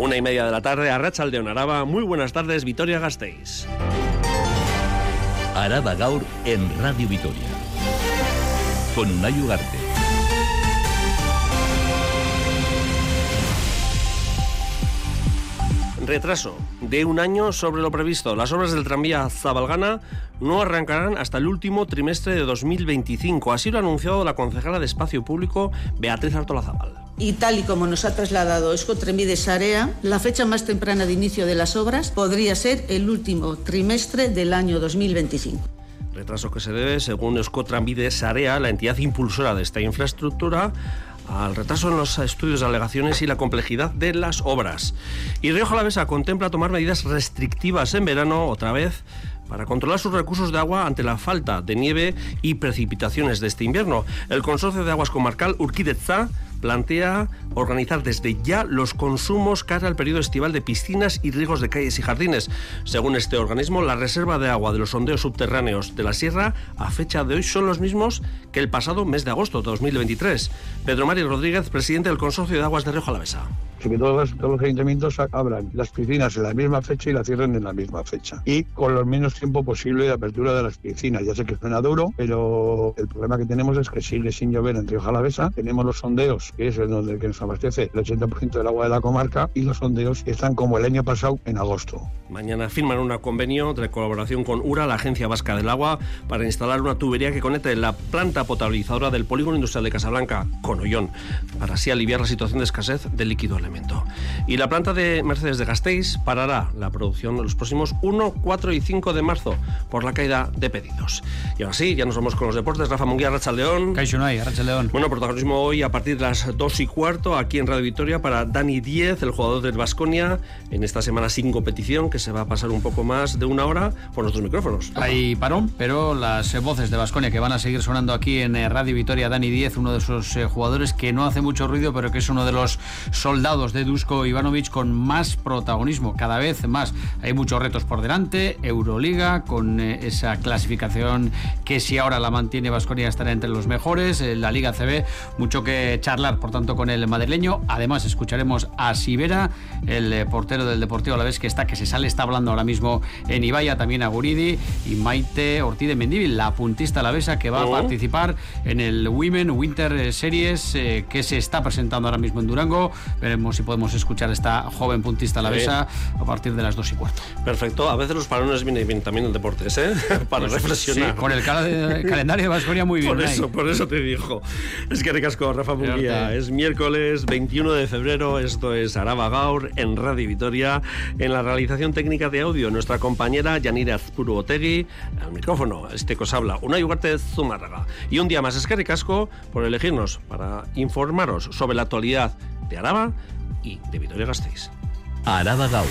Una y media de la tarde, Arracha de Araba. Muy buenas tardes, Vitoria Gasteiz. Araba Gaur en Radio Vitoria. Con Unai Ugarte. Retraso de un año sobre lo previsto. Las obras del tranvía Zabalgana no arrancarán hasta el último trimestre de 2025. Así lo ha anunciado la concejala de Espacio Público, Beatriz Artola Zabal. Y tal y como nos ha trasladado Escotrenvide Sarea, la fecha más temprana de inicio de las obras podría ser el último trimestre del año 2025 retraso que se debe, según Escotranvide Sarea, la entidad impulsora de esta infraestructura, al retraso en los estudios de alegaciones y la complejidad de las obras. Y Río Jalavesa contempla tomar medidas restrictivas en verano, otra vez, para controlar sus recursos de agua ante la falta de nieve y precipitaciones de este invierno. El Consorcio de Aguas Comarcal Urquidezza plantea organizar desde ya los consumos cara al periodo estival de piscinas y riegos de calles y jardines. Según este organismo, la reserva de agua de los sondeos subterráneos de la sierra a fecha de hoy son los mismos que el pasado mes de agosto de 2023. Pedro Mario Rodríguez, presidente del Consorcio de Aguas de Rioja Alavesa que todos, los ayuntamientos abran las piscinas en la misma fecha y la cierren en la misma fecha. Y con lo menos tiempo posible de apertura de las piscinas. Ya sé que suena duro, pero el problema que tenemos es que sigue sin llover en Río Jalavesa. Tenemos los sondeos que es el donde que nos abastece el 80% del agua de la comarca, y los sondeos están como el año pasado en agosto. Mañana firman un convenio de colaboración con URA, la Agencia Vasca del Agua, para instalar una tubería que conecte la planta potabilizadora del polígono industrial de Casablanca con Ollón, para así aliviar la situación de escasez del líquido Y la planta de Mercedes de Gasteiz parará la producción los próximos 1, 4 y 5 de marzo por la caída de pedidos. Y ahora sí, ya nos vamos con los deportes. Rafa Munguía, Racha León. Racha León. Bueno, protagonismo hoy a partir de las 2 y cuarto aquí en Radio Victoria para Dani Diez, el jugador del Vasconia, en esta semana sin competición que se va a pasar un poco más de una hora por nuestros micrófonos. Hay parón, pero las voces de Vasconia que van a seguir sonando aquí en eh, Radio Victoria, Dani Diez, uno de esos eh, jugadores que no hace mucho ruido, pero que es uno de los soldados de Dusko Ivanovic con más protagonismo, cada vez más. Hay muchos retos por delante, Euroliga, con eh, esa clasificación que si ahora la mantiene Vasconia estará entre los mejores, la Liga CB, mucho que charlar, por tanto, con el madrileño. Además, escucharemos a Sibera, el eh, portero del Deportivo a la vez que está, que se sale, está hablando ahora mismo en Ibaya, también a Guridi y Maite Ortiz de Mendívil, la puntista alavesa que va a participar en el Women Winter Series eh, que se está presentando ahora mismo en Durango. Veremos si podemos escuchar a esta joven puntista alavesa a partir de las dos y cuarto. Perfecto, a veces los parones vienen bien también en deportes, ¿eh? Para pues reflexionar. con el calendario de Vasconia muy bien. Por eso, por eso te dijo. Es que ricasco, Rafa Munguía. Es miércoles 21 de febrero, esto es Araba Gaur en Radio Vitoria, en la realización técnica de audio, nuestra compañera Yanira Azpuru Otegui, al micrófono, este que os habla, una Ugarte Zumárraga. Y un día más, es que casco por elegirnos para informaros sobre la actualidad de Araba y de Vitoria Gasteiz. Araba Gaur.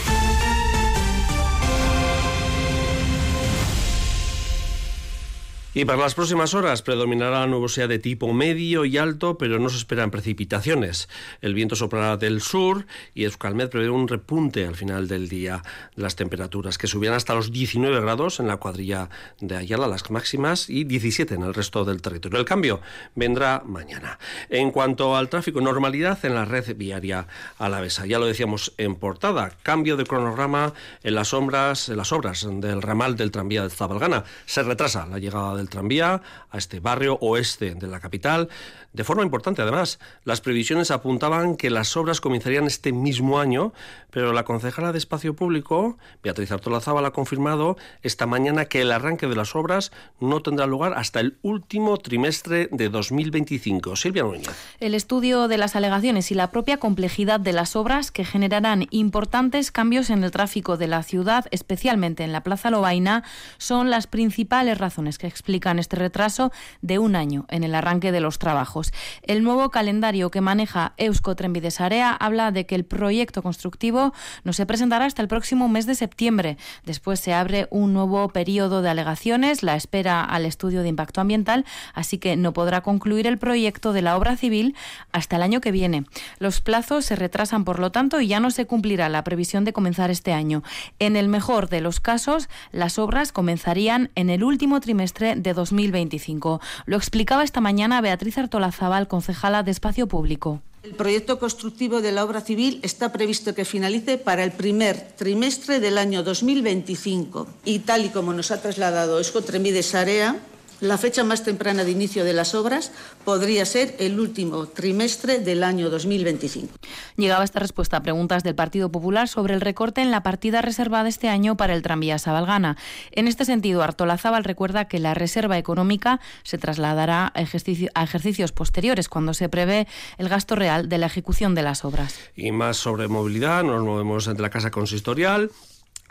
Y para las próximas horas predominará la nubosidad de tipo medio y alto, pero no se esperan precipitaciones. El viento soplará del sur y Euskalmet prevé un repunte al final del día de las temperaturas, que subirán hasta los 19 grados en la cuadrilla de Ayala, las máximas, y 17 en el resto del territorio. El cambio vendrá mañana. En cuanto al tráfico, normalidad en la red viaria alavesa. Ya lo decíamos en portada, cambio de cronograma en las, sombras, en las obras del ramal del tranvía de Zabalgana. Se retrasa la llegada del tranvía a este barrio oeste de la capital. De forma importante, además, las previsiones apuntaban que las obras comenzarían este mismo año, pero la concejala de Espacio Público, Beatriz Artolazábal, ha confirmado esta mañana que el arranque de las obras no tendrá lugar hasta el último trimestre de 2025. Silvia Núñez. El estudio de las alegaciones y la propia complejidad de las obras que generarán importantes cambios en el tráfico de la ciudad, especialmente en la Plaza Lobaina, son las principales razones que explican este retraso de un año en el arranque de los trabajos. El nuevo calendario que maneja Eusko Trenbidesarea habla de que el proyecto constructivo no se presentará hasta el próximo mes de septiembre. Después se abre un nuevo periodo de alegaciones, la espera al estudio de impacto ambiental, así que no podrá concluir el proyecto de la obra civil hasta el año que viene. Los plazos se retrasan, por lo tanto, y ya no se cumplirá la previsión de comenzar este año. En el mejor de los casos, las obras comenzarían en el último trimestre de 2025. Lo explicaba esta mañana Beatriz Artola Zabal, concejala de Espacio Público. El proyecto constructivo de la obra civil está previsto que finalice para el primer trimestre del año 2025 y tal y como nos ha trasladado Escotremides Area, la fecha más temprana de inicio de las obras podría ser el último trimestre del año 2025. Llegaba esta respuesta a preguntas del Partido Popular sobre el recorte en la partida reservada este año para el tranvía Sabalgana. En este sentido, Artolazábal recuerda que la reserva económica se trasladará a, a ejercicios posteriores, cuando se prevé el gasto real de la ejecución de las obras. Y más sobre movilidad, nos movemos entre la Casa Consistorial.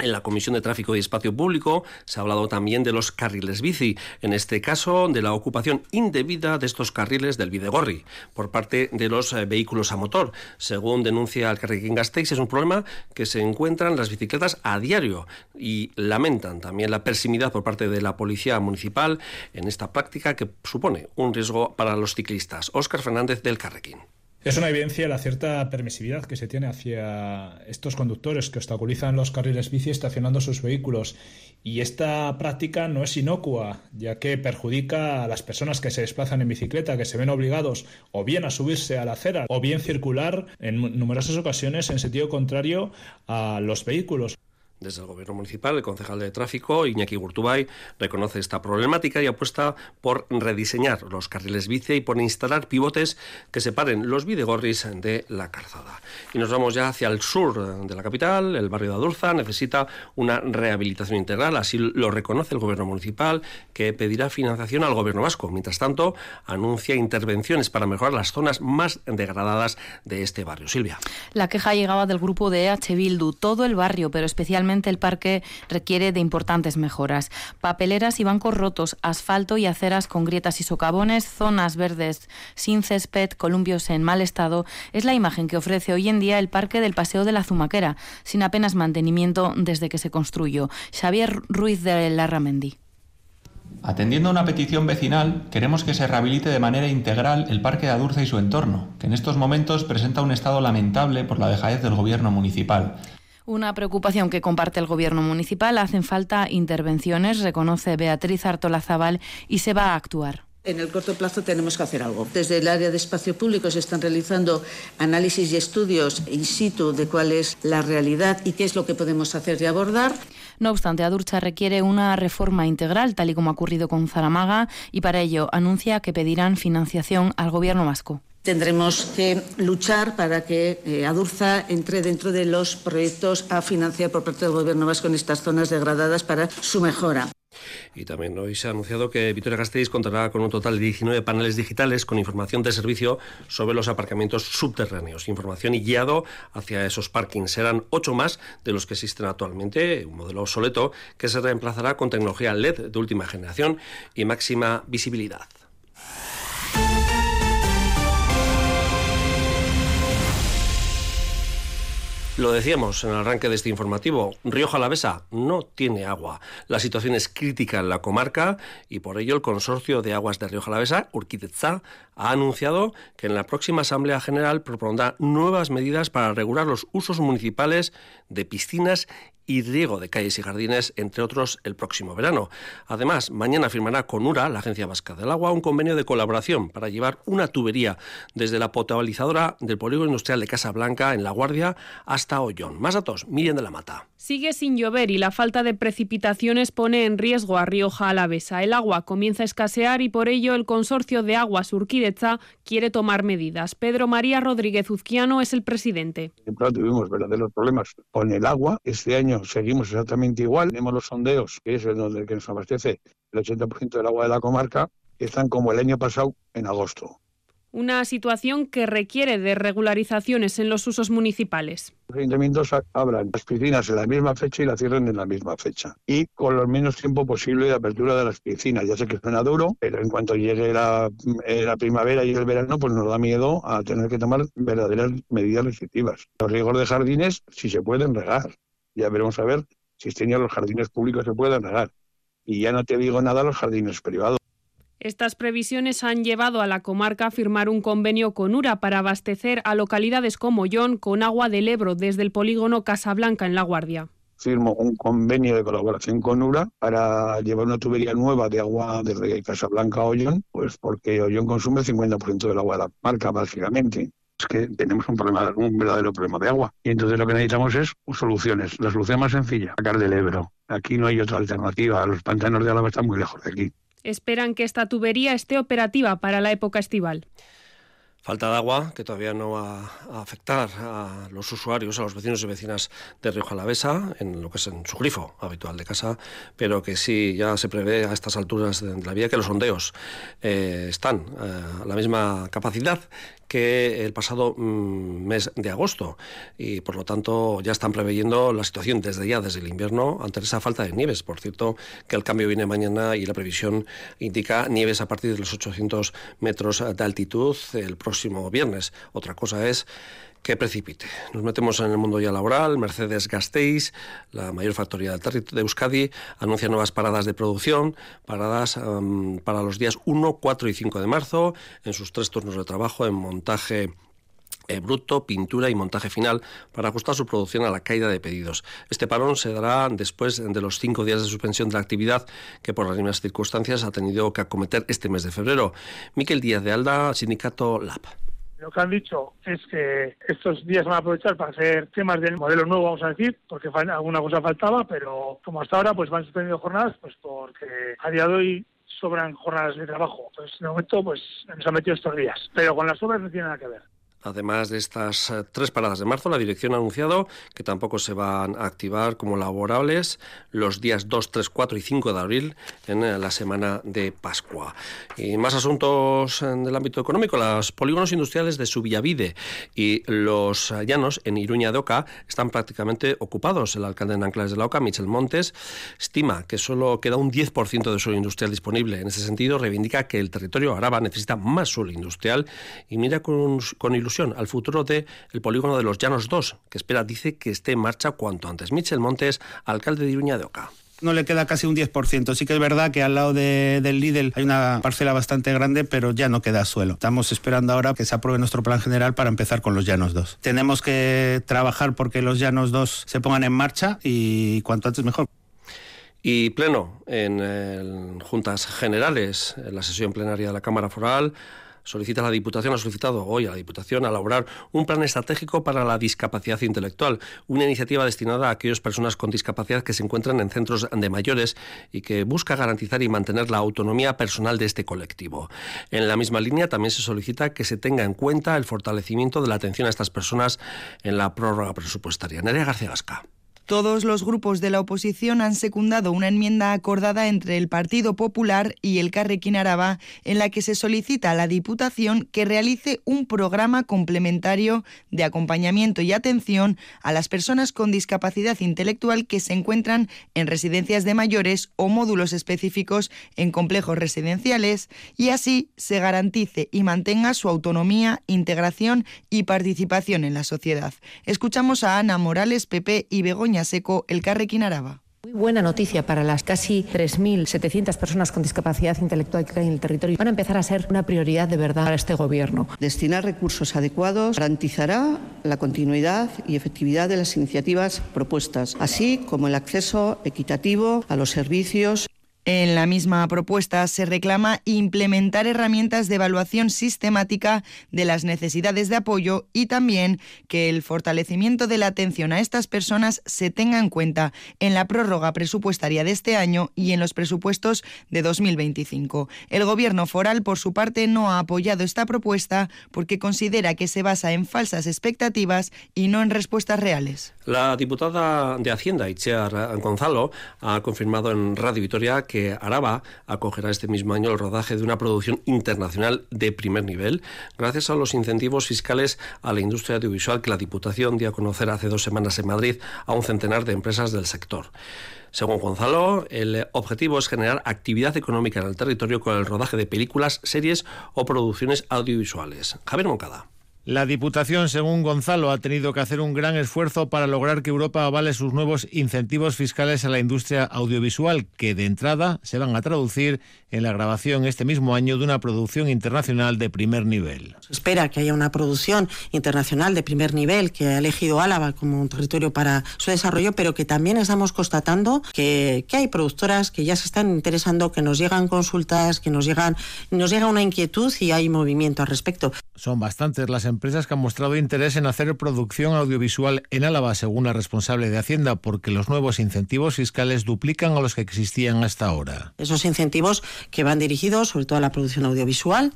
En la Comisión de Tráfico y Espacio Público se ha hablado también de los carriles bici, en este caso de la ocupación indebida de estos carriles del Videgorri por parte de los eh, vehículos a motor. Según denuncia el Carrequín Gasteiz, es un problema que se encuentran las bicicletas a diario y lamentan también la persimidad por parte de la Policía Municipal en esta práctica que supone un riesgo para los ciclistas. Óscar Fernández del Carrequín. Es una evidencia la cierta permisividad que se tiene hacia estos conductores que obstaculizan los carriles bici estacionando sus vehículos. Y esta práctica no es inocua, ya que perjudica a las personas que se desplazan en bicicleta, que se ven obligados o bien a subirse a la acera o bien circular en numerosas ocasiones en sentido contrario a los vehículos. Desde el Gobierno Municipal, el concejal de tráfico, Iñaki Gurtubay, reconoce esta problemática y apuesta por rediseñar los carriles bici y por instalar pivotes que separen los videgorris de la calzada. Y nos vamos ya hacia el sur de la capital. El barrio de Adurza necesita una rehabilitación integral, así lo reconoce el Gobierno Municipal, que pedirá financiación al Gobierno vasco. Mientras tanto, anuncia intervenciones para mejorar las zonas más degradadas de este barrio. Silvia. La queja llegaba del grupo de H. Bildu, todo el barrio, pero especialmente el parque requiere de importantes mejoras. Papeleras y bancos rotos, asfalto y aceras con grietas y socavones, zonas verdes sin césped, columpios en mal estado, es la imagen que ofrece hoy en día el parque del Paseo de la Zumaquera, sin apenas mantenimiento desde que se construyó. Xavier Ruiz de Larramendi. Atendiendo a una petición vecinal, queremos que se rehabilite de manera integral el Parque de Adurza y su entorno, que en estos momentos presenta un estado lamentable por la dejadez del gobierno municipal. Una preocupación que comparte el Gobierno municipal. Hacen falta intervenciones, reconoce Beatriz Artolazabal, y se va a actuar. En el corto plazo tenemos que hacer algo. Desde el área de espacio público se están realizando análisis y estudios in situ de cuál es la realidad y qué es lo que podemos hacer y abordar. No obstante, Adurcha requiere una reforma integral, tal y como ha ocurrido con Zaramaga, y para ello anuncia que pedirán financiación al Gobierno vasco tendremos que luchar para que eh, Adurza entre dentro de los proyectos a financiar por parte del Gobierno vasco en estas zonas degradadas para su mejora. Y también hoy se ha anunciado que Vitoria Gasteiz contará con un total de 19 paneles digitales con información de servicio sobre los aparcamientos subterráneos, información y guiado hacia esos parkings. Serán ocho más de los que existen actualmente, un modelo obsoleto que se reemplazará con tecnología LED de última generación y máxima visibilidad. Lo decíamos en el arranque de este informativo, Río Jalavesa no tiene agua. La situación es crítica en la comarca y por ello el Consorcio de Aguas de Río Jalavesa, Urquitetza, ha anunciado que en la próxima Asamblea General propondrá nuevas medidas para regular los usos municipales de piscinas y riego de calles y jardines, entre otros, el próximo verano. Además, mañana firmará con URA, la Agencia Vasca del Agua, un convenio de colaboración para llevar una tubería desde la potabilizadora del polígono industrial de Casa Blanca en La Guardia hasta Ollón. Más datos, Miriam de la Mata. Sigue sin llover y la falta de precipitaciones pone en riesgo a Rioja Alavesa. El agua comienza a escasear y por ello el consorcio de aguas Urquideza quiere tomar medidas. Pedro María Rodríguez Uzquiano es el presidente. tuvimos verdaderos problemas con el agua. Este año seguimos exactamente igual. Tenemos los sondeos, que es el donde que nos abastece el 80% del agua de la comarca, que están como el año pasado en agosto una situación que requiere de regularizaciones en los usos municipales. Los ayuntamientos abran las piscinas en la misma fecha y las cierren en la misma fecha. Y con lo menos tiempo posible de apertura de las piscinas. Ya sé que suena duro, pero en cuanto llegue la, eh, la primavera y el verano, pues nos da miedo a tener que tomar verdaderas medidas restrictivas. Los riegos de jardines, si se pueden regar. Ya veremos a ver si este año los jardines públicos se pueden regar. Y ya no te digo nada los jardines privados. Estas previsiones han llevado a la comarca a firmar un convenio con URA para abastecer a localidades como Yon con agua del Ebro desde el polígono Casablanca en La Guardia. Firmo un convenio de colaboración con URA para llevar una tubería nueva de agua desde Casablanca a Ollón, pues porque Ollón consume el 50% del agua de la marca, básicamente. Es que tenemos un problema, un verdadero problema de agua. Y entonces lo que necesitamos es soluciones. La solución más sencilla, sacar del Ebro. Aquí no hay otra alternativa. Los pantanos de Álava están muy lejos de aquí. Esperan que esta tubería esté operativa para la época estival. Falta de agua que todavía no va a afectar a los usuarios, a los vecinos y vecinas de Río Jalavesa, en lo que es en su grifo habitual de casa, pero que sí ya se prevé a estas alturas de la vía que los sondeos eh, están eh, a la misma capacidad que el pasado mm, mes de agosto y por lo tanto ya están preveyendo la situación desde ya, desde el invierno, ante esa falta de nieves. Por cierto, que el cambio viene mañana y la previsión indica nieves a partir de los 800 metros de altitud el próximo viernes. Otra cosa es que precipite. Nos metemos en el mundo ya laboral. Mercedes Gasteiz, la mayor factoría del territorio de Euskadi, anuncia nuevas paradas de producción, paradas para los días 1, 4 y 5 de marzo, en sus tres turnos de trabajo, en montaje bruto, pintura y montaje final para ajustar su producción a la caída de pedidos. Este parón se dará después de los cinco días de suspensión de la actividad que por las mismas circunstancias ha tenido que acometer este mes de febrero. Miquel Díaz de Alda, Sindicato LAP. Lo que han dicho es que estos días van a aprovechar para hacer temas del modelo nuevo, vamos a decir, porque alguna cosa faltaba, pero como hasta ahora pues van suspendiendo jornadas, pues porque a día de hoy sobran jornadas de trabajo. Pues de momento pues nos han metido estos días, pero con las obras no tiene nada que ver. Además de estas eh, tres paradas de marzo, la dirección ha anunciado que tampoco se van a activar como laborables los días 2, 3, 4 y 5 de abril en eh, la semana de Pascua. Y más asuntos del ámbito económico. Los polígonos industriales de Subillavide y los llanos en Iruña de Oca están prácticamente ocupados. El alcalde de Anclares de la Oca, Michel Montes, estima que solo queda un 10% de suelo industrial disponible. En ese sentido, reivindica que el territorio araba necesita más suelo industrial y mira con, con ilusión al futuro del el polígono de los Llanos 2, que espera, dice, que esté en marcha cuanto antes. Michel Montes, alcalde de Iruña de Oca no le queda casi un 10%. Sí que es verdad que al lado del Lidl hay una parcela bastante grande, pero ya no queda suelo. Estamos esperando ahora que se apruebe nuestro plan general para empezar con los Llanos 2. Tenemos que trabajar porque los Llanos 2 se pongan en marcha y cuanto antes mejor. Y pleno en juntas generales, en la sesión plenaria de la Cámara Foral, solicita la Diputación, ha solicitado hoy a la Diputación elaborar un plan estratégico para la discapacidad intelectual, una iniciativa destinada a aquellas personas con discapacidad que se encuentran en centros de mayores y que busca garantizar y mantener la autonomía personal de este colectivo. En la misma línea también se solicita que se tenga en cuenta el fortalecimiento de la atención a estas personas en la prórroga presupuestaria. Nerea García Gasca. Todos los grupos de la oposición han secundado una enmienda acordada entre el Partido Popular y el Carrequín Araba en la que se solicita a la Diputación que realice un programa complementario de acompañamiento y atención a las personas con discapacidad intelectual que se encuentran en residencias de mayores o módulos específicos en complejos residenciales y así se garantice y mantenga su autonomía, integración y participación en la sociedad. Escuchamos a Ana Morales, PP y Begoña Seco, el Carrequín Araba. Muy buena noticia para las casi 3.700 personas con discapacidad intelectual que hay en el territorio. Van a empezar a ser una prioridad de verdad para este Gobierno. Destinar recursos adecuados garantizará la continuidad y efectividad de las iniciativas propuestas, así como el acceso equitativo a los servicios en la misma propuesta se reclama implementar herramientas de evaluación sistemática de las necesidades de apoyo y también que el fortalecimiento de la atención a estas personas se tenga en cuenta en la prórroga presupuestaria de este año y en los presupuestos de 2025. El Gobierno foral, por su parte, no ha apoyado esta propuesta porque considera que se basa en falsas expectativas y no en respuestas reales. La diputada de Hacienda, Itziar Gonzalo, ha confirmado en Radio Vitoria Araba acogerá este mismo año el rodaje de una producción internacional de primer nivel, gracias a los incentivos fiscales a la industria audiovisual que la Diputación dio a conocer hace dos semanas en Madrid a un centenar de empresas del sector. Según Gonzalo, el objetivo es generar actividad económica en el territorio con el rodaje de películas, series o producciones audiovisuales. Javier Moncada. La Diputación, según Gonzalo, ha tenido que hacer un gran esfuerzo para lograr que Europa avale sus nuevos incentivos fiscales a la industria audiovisual, que de entrada se van a traducir en la grabación este mismo año de una producción internacional de primer nivel. Se espera que haya una producción internacional de primer nivel que ha elegido Álava como un territorio para su desarrollo, pero que también estamos constatando que, que hay productoras que ya se están interesando, que nos llegan consultas, que nos llegan nos llega una inquietud y hay movimiento al respecto. Son bastantes las empresas empresas que han mostrado interés en hacer producción audiovisual en Álava, según la responsable de Hacienda, porque los nuevos incentivos fiscales duplican a los que existían hasta ahora. Esos incentivos que van dirigidos sobre todo a la producción audiovisual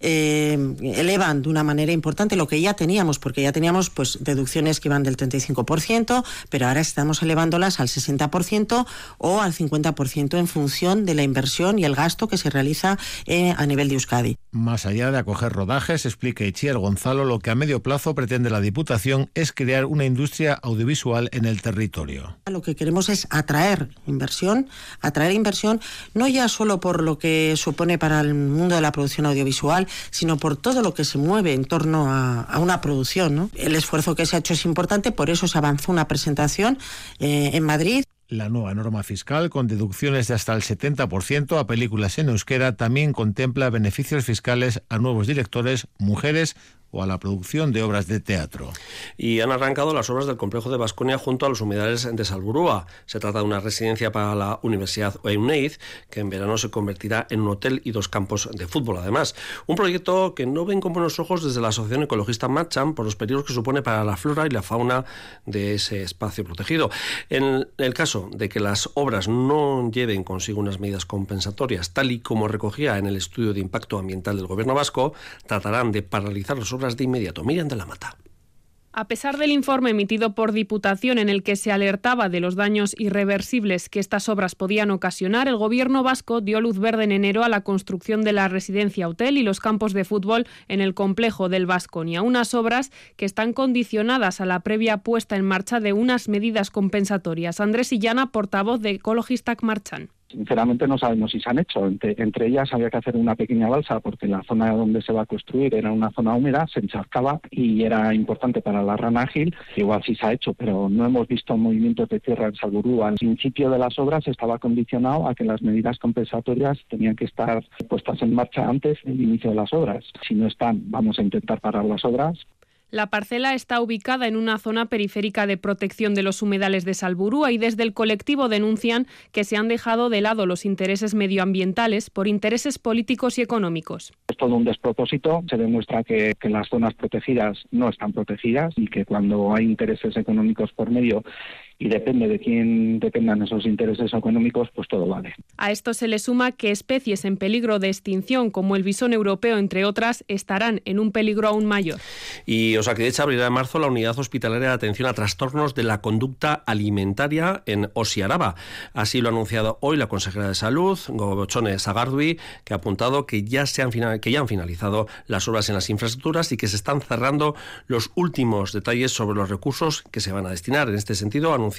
eh, elevan de una manera importante lo que ya teníamos, porque ya teníamos pues deducciones que iban del 35%, pero ahora estamos elevándolas al 60% o al 50% en función de la inversión y el gasto que se realiza eh, a nivel de Euskadi. Más allá de acoger rodajes, explica Itziar Lo que a medio plazo pretende la Diputación es crear una industria audiovisual en el territorio. Lo que queremos es atraer inversión, atraer inversión no ya solo por lo que supone para el mundo de la producción audiovisual, sino por todo lo que se mueve en torno a, una producción. El esfuerzo que se ha hecho es importante, por eso se avanzó una presentación eh, en Madrid. La nueva norma fiscal, con deducciones de hasta el 70% a películas en euskera, también contempla beneficios fiscales a nuevos directores, mujeres o a la producción de obras de teatro. Y han arrancado las obras del complejo de Vasconia junto a los humedales de Salburúa. Se trata de una residencia para la Universidad EUNEID, que en verano se convertirá en un hotel y dos campos de fútbol, además. Un proyecto que no ven con buenos ojos desde la Asociación Ecologista Matcham por los peligros que supone para la flora y la fauna de ese espacio protegido. En el caso de que las obras no lleven consigo unas medidas compensatorias, tal y como recogía en el estudio de impacto ambiental del Gobierno vasco, tratarán de paralizar las obras de inmediato. Miriam de la Mata. A pesar del informe emitido por Diputación en el que se alertaba de los daños irreversibles que estas obras podían ocasionar, el Gobierno vasco dio luz verde en enero a la construcción de la residencia hotel y los campos de fútbol en el complejo del Vasconia, unas obras que están condicionadas a la previa puesta en marcha de unas medidas compensatorias. Andrés Illana, portavoz de Ecologistac Marchan sinceramente no sabemos si se han hecho. Entre, ellas había que hacer una pequeña balsa porque la zona donde se va a construir era una zona húmeda, se encharcaba y era importante para la rana ágil. Igual sí se ha hecho, pero no hemos visto movimientos de tierra en Salburú. Al principio de las obras estaba condicionado a que las medidas compensatorias tenían que estar puestas en marcha antes del inicio de las obras. Si no están, vamos a intentar parar las obras. La parcela está ubicada en una zona periférica de protección de los humedales de Salburúa y desde el colectivo denuncian que se han dejado de lado los intereses medioambientales por intereses políticos y económicos. Es todo un despropósito. Se demuestra que, las zonas protegidas no están protegidas y que cuando hay intereses económicos por medio y depende de quién dependan esos intereses económicos, pues todo vale. A esto se le suma que especies en peligro de extinción, como el bisón europeo, entre otras, estarán en un peligro aún mayor. Y Osakidecha abrirá en marzo la unidad hospitalaria de atención a trastornos de la conducta alimentaria en Osiaraba. Así lo ha anunciado hoy la consejera de Salud, Gobochone Sagardui, que ha apuntado que ya, se han, que ya han finalizado las obras en las infraestructuras y que se están cerrando los últimos detalles sobre los recursos que se van a destinar. En este sentido, ha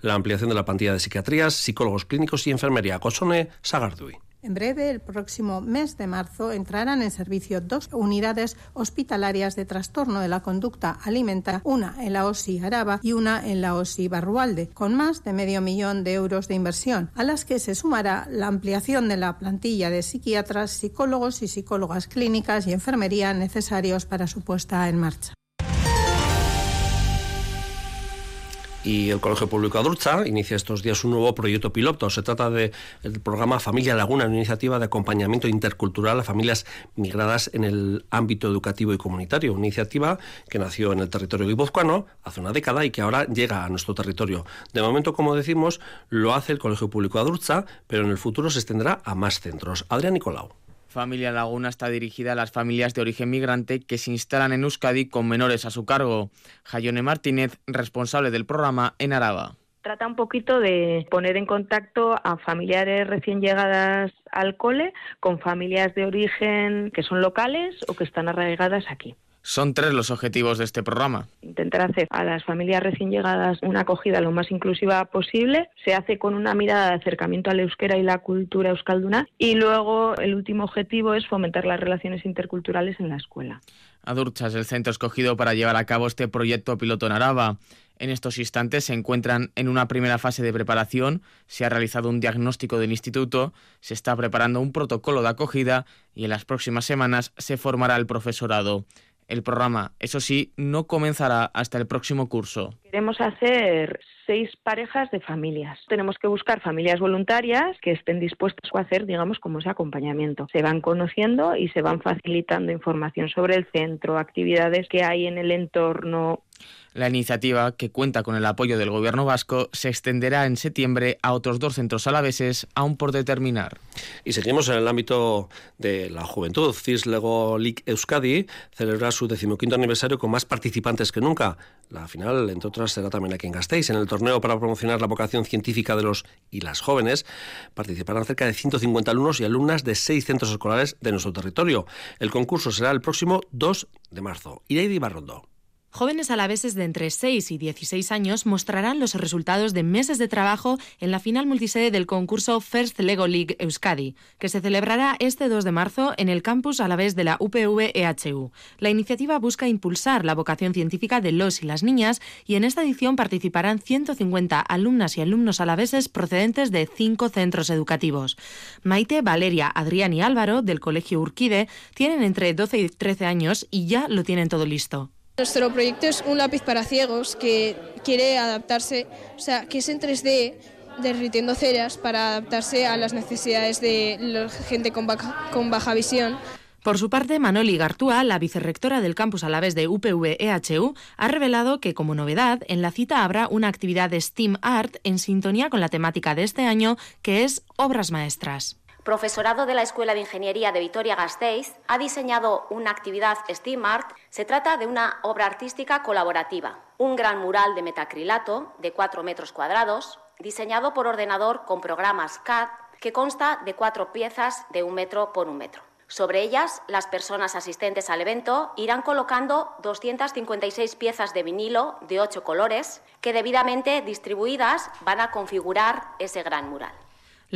la ampliación de la plantilla de psiquiatrías, psicólogos clínicos y enfermería. Cosone Sagardui. En breve, el próximo mes de marzo, entrarán en servicio dos unidades hospitalarias de trastorno de la conducta alimentaria, una en la OSI Araba y una en la OSI Barrualde, con más de medio millón de euros de inversión, a las que se sumará la ampliación de la plantilla de psiquiatras, psicólogos y psicólogas clínicas y enfermería necesarios para su puesta en marcha. Y el Colegio Público Adurza inicia estos días un nuevo proyecto piloto. Se trata del programa Familia Laguna, una iniciativa de acompañamiento intercultural a familias migradas en el ámbito educativo y comunitario. Una iniciativa que nació en el territorio guipuzcoano hace una década y que ahora llega a nuestro territorio. De momento, como decimos, lo hace el Colegio Público Adurza, pero en el futuro se extenderá a más centros. Adrián Nicolau. Familia Laguna está dirigida a las familias de origen migrante que se instalan en Euskadi con menores a su cargo. Jayone Martínez, responsable del programa en Araba trata un poquito de poner en contacto a familiares recién llegadas al cole con familias de origen que son locales o que están arraigadas aquí. Son tres los objetivos de este programa. Intentar hacer a las familias recién llegadas una acogida lo más inclusiva posible. Se hace con una mirada de acercamiento al euskera y la cultura euskalduna. Y luego el último objetivo es fomentar las relaciones interculturales en la escuela. Adurcha es el centro escogido para llevar a cabo este proyecto piloto en Araba. En estos instantes se encuentran en una primera fase de preparación, se ha realizado un diagnóstico del instituto, se está preparando un protocolo de acogida y en las próximas semanas se formará el profesorado. El programa, eso sí, no comenzará hasta el próximo curso. Queremos hacer seis parejas de familias. Tenemos que buscar familias voluntarias que estén dispuestas a hacer, digamos, como ese acompañamiento. Se van conociendo y se van facilitando información sobre el centro, actividades que hay en el entorno, la iniciativa, que cuenta con el apoyo del gobierno vasco, se extenderá en septiembre a otros dos centros alaveses, aún por determinar. Y seguimos en el ámbito de la juventud. CIS Lego League Euskadi celebra su decimoquinto aniversario con más participantes que nunca. La final, entre otras, será también aquí en Gasteiz. En el torneo para promocionar la vocación científica de los y las jóvenes participarán cerca de 150 alumnos y alumnas de seis centros escolares de nuestro territorio. El concurso será el próximo 2 de marzo. Ireidi Barrondo. Jóvenes alaveses de entre 6 y 16 años mostrarán los resultados de meses de trabajo en la final multisede del concurso First Lego League Euskadi, que se celebrará este 2 de marzo en el campus alavés de la UPV-EHU. La iniciativa busca impulsar la vocación científica de los y las niñas y en esta edición participarán 150 alumnas y alumnos alaveses procedentes de cinco centros educativos. Maite, Valeria, Adrián y Álvaro, del Colegio Urquide, tienen entre 12 y 13 años y ya lo tienen todo listo. Nuestro proyecto es un lápiz para ciegos que quiere adaptarse, o sea, que es en 3D, derritiendo ceras para adaptarse a las necesidades de la gente con baja, visión. Por su parte, Manoli Gartúa, la vicerrectora del campus a la vez de UPV-EHU, ha revelado que, como novedad, en la cita habrá una actividad de STEAM Art en sintonía con la temática de este año, que es obras maestras profesorado de la Escuela de Ingeniería de Vitoria-Gasteiz, ha diseñado una actividad STEAM Art. Se trata de una obra artística colaborativa, un gran mural de metacrilato de 4 metros cuadrados, diseñado por ordenador con programas CAD, que consta de cuatro piezas de un metro por un metro. Sobre ellas, las personas asistentes al evento irán colocando 256 piezas de vinilo de ocho colores que debidamente distribuidas van a configurar ese gran mural.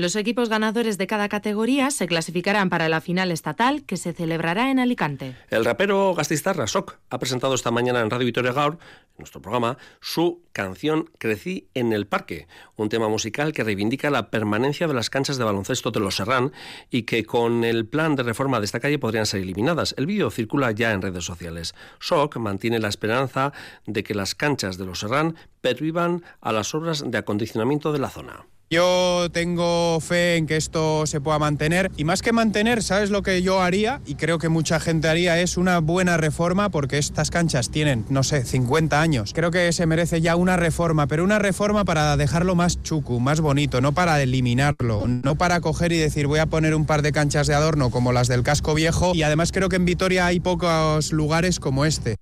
Los equipos ganadores de cada categoría se clasificarán para la final estatal que se celebrará en Alicante. El rapero Gastistarra Sok ha presentado esta mañana en Radio Victoria Gaur, en nuestro programa, su canción Crecí en el Parque, un tema musical que reivindica la permanencia de las canchas de baloncesto de los Serrán y que con el plan de reforma de esta calle podrían ser eliminadas. El vídeo circula ya en redes sociales. Sok mantiene la esperanza de que las canchas de los Serrán pervivan a las obras de acondicionamiento de la zona. Yo tengo fe en que esto se pueda mantener y más que mantener, ¿sabes lo que yo haría? Y creo que mucha gente haría es una buena reforma porque estas canchas tienen, no sé, 50 años. Creo que se merece ya una reforma, pero una reforma para dejarlo más chucu, más bonito, no para eliminarlo, no para coger y decir voy a poner un par de canchas de adorno como las del casco viejo y además creo que en Vitoria hay pocos lugares como este.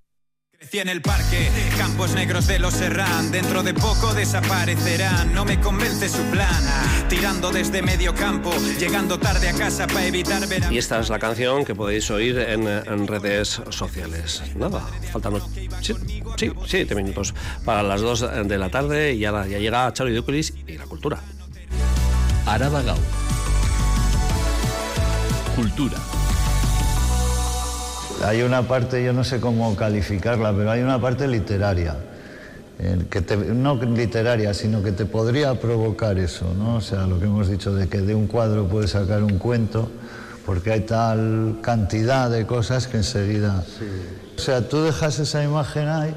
Crecí en el parque, campos negros de los Serrán, dentro de poco desaparecerán, no me convence su plan, tirando desde medio campo, llegando tarde a casa para evitar ver Y esta es la canción que podéis oír en, redes sociales. Nada, faltan sí, sí, siete minutos para las dos de la tarde y ya, ya llega Charo Duculis y la cultura. Araba Cultura. Hay una parte, yo no sé cómo calificarla, pero hay una parte literaria. Que no literaria, sino que te podría provocar eso, ¿no? O sea, lo que hemos dicho de que de un cuadro puedes sacar un cuento, porque hay tal cantidad de cosas que enseguida... O sea, tú dejas esa imagen ahí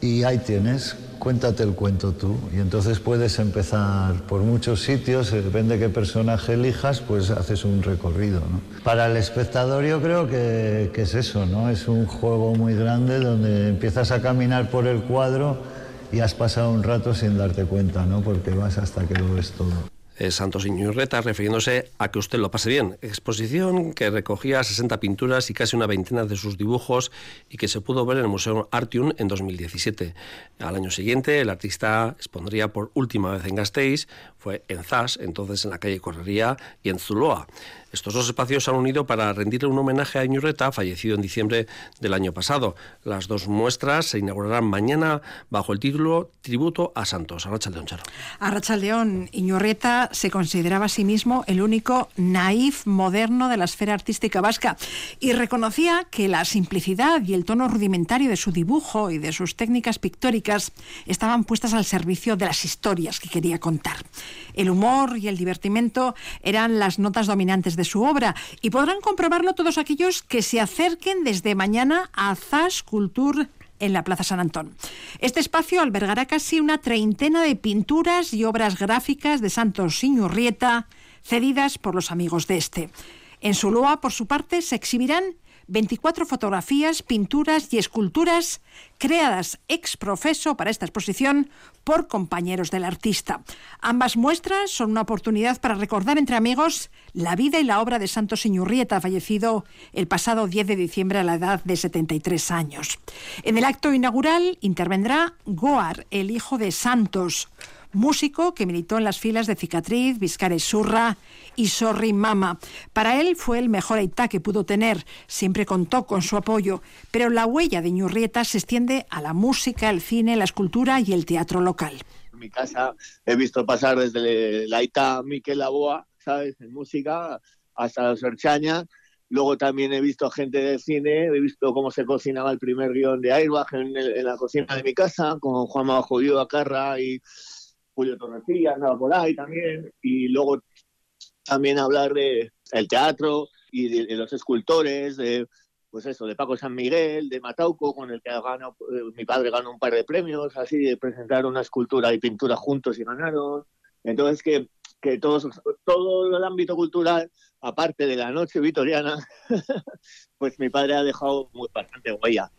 y ahí tienes cuéntate el cuento tú. Y entonces puedes empezar por muchos sitios, eh, depende de qué personaje elijas, pues haces un recorrido. Para el espectador yo creo que, que, es eso, ¿no? Es un juego muy grande donde empiezas a caminar por el cuadro y has pasado un rato sin darte cuenta, ¿no? Porque vas hasta que lo ves todo. Santos Iñurreta, refiriéndose a que usted lo pase bien. Exposición que recogía 60 pinturas y casi una veintena de sus dibujos y que se pudo ver en el Museo Artium en 2017. Al año siguiente, el artista expondría por última vez en Gasteiz, fue en Zas, entonces en la calle Correría, y en Zuloa. Estos dos espacios se han unido para rendirle un homenaje a Iñurreta, fallecido en diciembre del año pasado. Las dos muestras se inaugurarán mañana bajo el título Tributo a Santos. Arracha León Charo. Arracha León, Iñurreta se consideraba a sí mismo el único naif moderno de la esfera artística vasca y reconocía que la simplicidad y el tono rudimentario de su dibujo y de sus técnicas pictóricas estaban puestas al servicio de las historias que quería contar. El humor y el divertimento eran las notas dominantes de su obra y podrán comprobarlo todos aquellos que se acerquen desde mañana a Zas Culture en la Plaza San Antón. Este espacio albergará casi una treintena de pinturas y obras gráficas de Santos Iñurrieta, cedidas por los amigos de este. En Zuloa, por su parte, se exhibirán 24 fotografías, pinturas y esculturas creadas ex profeso para esta exposición por compañeros del artista. Ambas muestras son una oportunidad para recordar entre amigos la vida y la obra de Santos Iñurrieta, fallecido el pasado 10 de diciembre a la edad de 73 años. En el acto inaugural intervendrá Goar, el hijo de Santos, músico que militó en las filas de Cicatriz, Vizcares Surra y Sorry Mama. Para él fue el mejor Aitá que pudo tener, siempre contó con su apoyo, pero la huella de Ñurrieta se extiende a la música, el cine, la escultura y el teatro local. En mi casa he visto pasar desde la Aitá Miquel Laboa, ¿sabes?, en música, hasta los Orchaña. Luego también he visto gente del cine, he visto cómo se cocinaba el primer guion de Airbag en, en la cocina de mi casa, con Juan Jodido Acarra y Julio Torrecilla andaba por ahí también, y luego también hablar de el teatro y de, los escultores, de pues eso, de Paco San Miguel, de Matauco, con el que ganó, eh, mi padre ganó un par de premios, así de presentar una escultura y pintura juntos y ganaron. Entonces que, que todos, todo el ámbito cultural, aparte de la noche vitoriana, pues mi padre ha dejado bastante huella.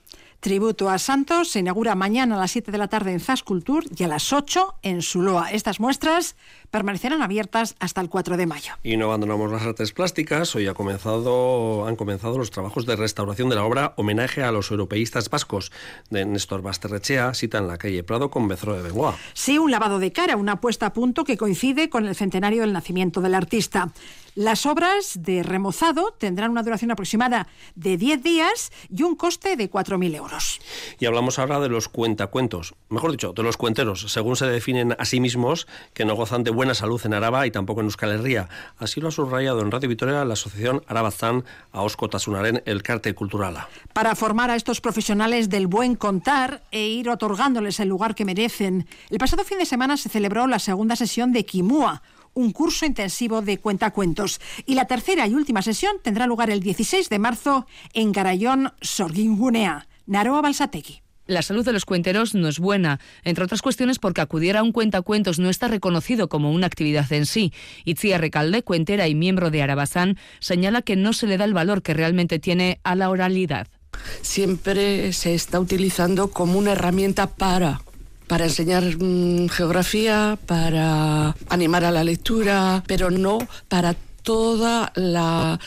Tributo a Santos se inaugura mañana a las 7 de la tarde en Zascultur y a las 8 en Suloa. Estas muestras permanecerán abiertas hasta el 4 de mayo. Y no abandonamos las artes plásticas. Hoy ha comenzado, han comenzado los trabajos de restauración de la obra Homenaje a los europeístas vascos de Néstor Basterrechea, cita en la calle Prado con Bezro de Bengoa. Sí, un lavado de cara, una puesta a punto que coincide con el centenario del nacimiento del artista. Las obras de remozado tendrán una duración aproximada de 10 días y un coste de 4.000 euros. Y hablamos ahora de los cuentacuentos, mejor dicho, de los cuenteros, según se definen a sí mismos, que no gozan de buena salud en Araba y tampoco en Euskal Herria. Así lo ha subrayado en Radio Vitoria la asociación Arabazán a Osko Tasunaren, el Carte Cultural. Para formar a estos profesionales del buen contar e ir otorgándoles el lugar que merecen, el pasado fin de semana se celebró la segunda sesión de Kimua, un curso intensivo de cuentacuentos. Y la tercera y última sesión tendrá lugar el 16 de marzo en Garayón, Sorgingunea. Naroa Balsategui. La salud de los cuenteros no es buena, entre otras cuestiones porque acudir a un cuentacuentos no está reconocido como una actividad en sí. Itzia Recalde, cuentera y miembro de Arabazán, señala que no se le da el valor que realmente tiene a la oralidad. Siempre se está utilizando como una herramienta para para enseñar mm, geografía, para animar a la lectura, pero no para toda la,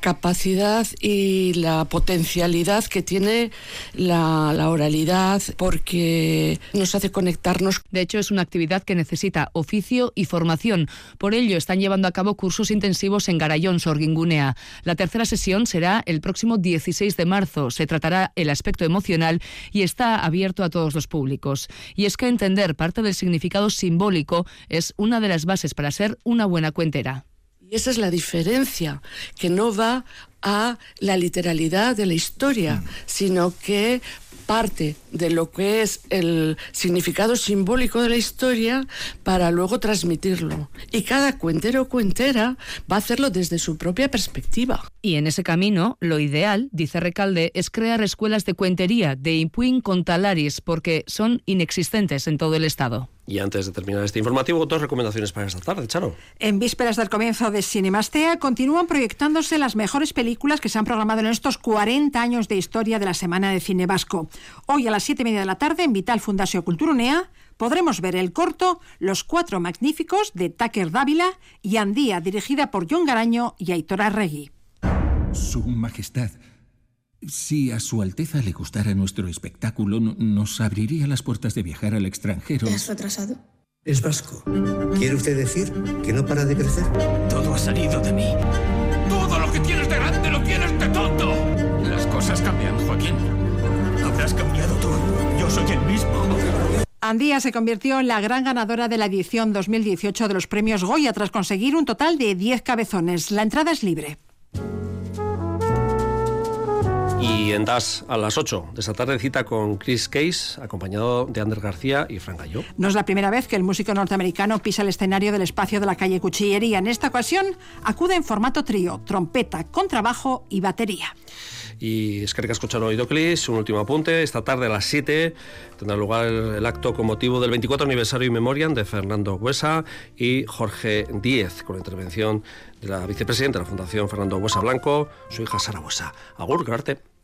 capacidad y la potencialidad que tiene la, oralidad porque nos hace conectarnos. De hecho, es una actividad que necesita oficio y formación. Por ello, están llevando a cabo cursos intensivos en Garayón, Sorgingunea. La tercera sesión será el próximo 16 de marzo. Se tratará el aspecto emocional y está abierto a todos los públicos. Y es que entender parte del significado simbólico es una de las bases para ser una buena cuentera. Y esa es la diferencia, que no va a la literalidad de la historia, sino que parte de lo que es el significado simbólico de la historia para luego transmitirlo. Y cada cuentero o cuentera va a hacerlo desde su propia perspectiva. Y en ese camino, lo ideal, dice Recalde, es crear escuelas de cuentería de Impuin con Talaris, porque son inexistentes en todo el Estado. Y antes de terminar este informativo, dos recomendaciones para esta tarde, Charo. En vísperas del comienzo de Cinemastea, continúan proyectándose las mejores películas que se han programado en estos 40 años de historia de la Semana de Cine Vasco. Hoy a las 7 y media de la tarde, en Vital Fundación Culturunea, podremos ver el corto Los Cuatro Magníficos de Tucker Dávila y Andía, dirigida por John Garaño y Aitor Arregui. Su Majestad. Si a Su Alteza le gustara nuestro espectáculo, nos abriría las puertas de viajar al extranjero. ¿Es retrasado? Es vasco. ¿Quiere usted decir que no para de crecer? Todo ha salido de mí. Todo lo que tienes de grande lo tienes de tonto. Las cosas cambian, Joaquín. Habrás cambiado tú. Yo soy el mismo. Andía se convirtió en la gran ganadora de la edición 2018 de los premios Goya tras conseguir un total de 10 cabezones. La entrada es libre. Y en DAS a las 8 de esta tarde cita con Chris Case, acompañado de Ander García y Fran Gallo. No es la primera vez que el músico norteamericano pisa el escenario del espacio de la calle Cuchillería. En esta ocasión acude en formato trío, trompeta, contrabajo y batería. Y es que escuchar Oidoclis, un último apunte. Esta tarde a las 7 tendrá lugar el, acto con motivo del 24 aniversario y memoriam de Fernando Huesa y Jorge Díez, con la intervención de la vicepresidenta de la Fundación Fernando Huesa Blanco, su hija Sara Huesa. Agur, Garte.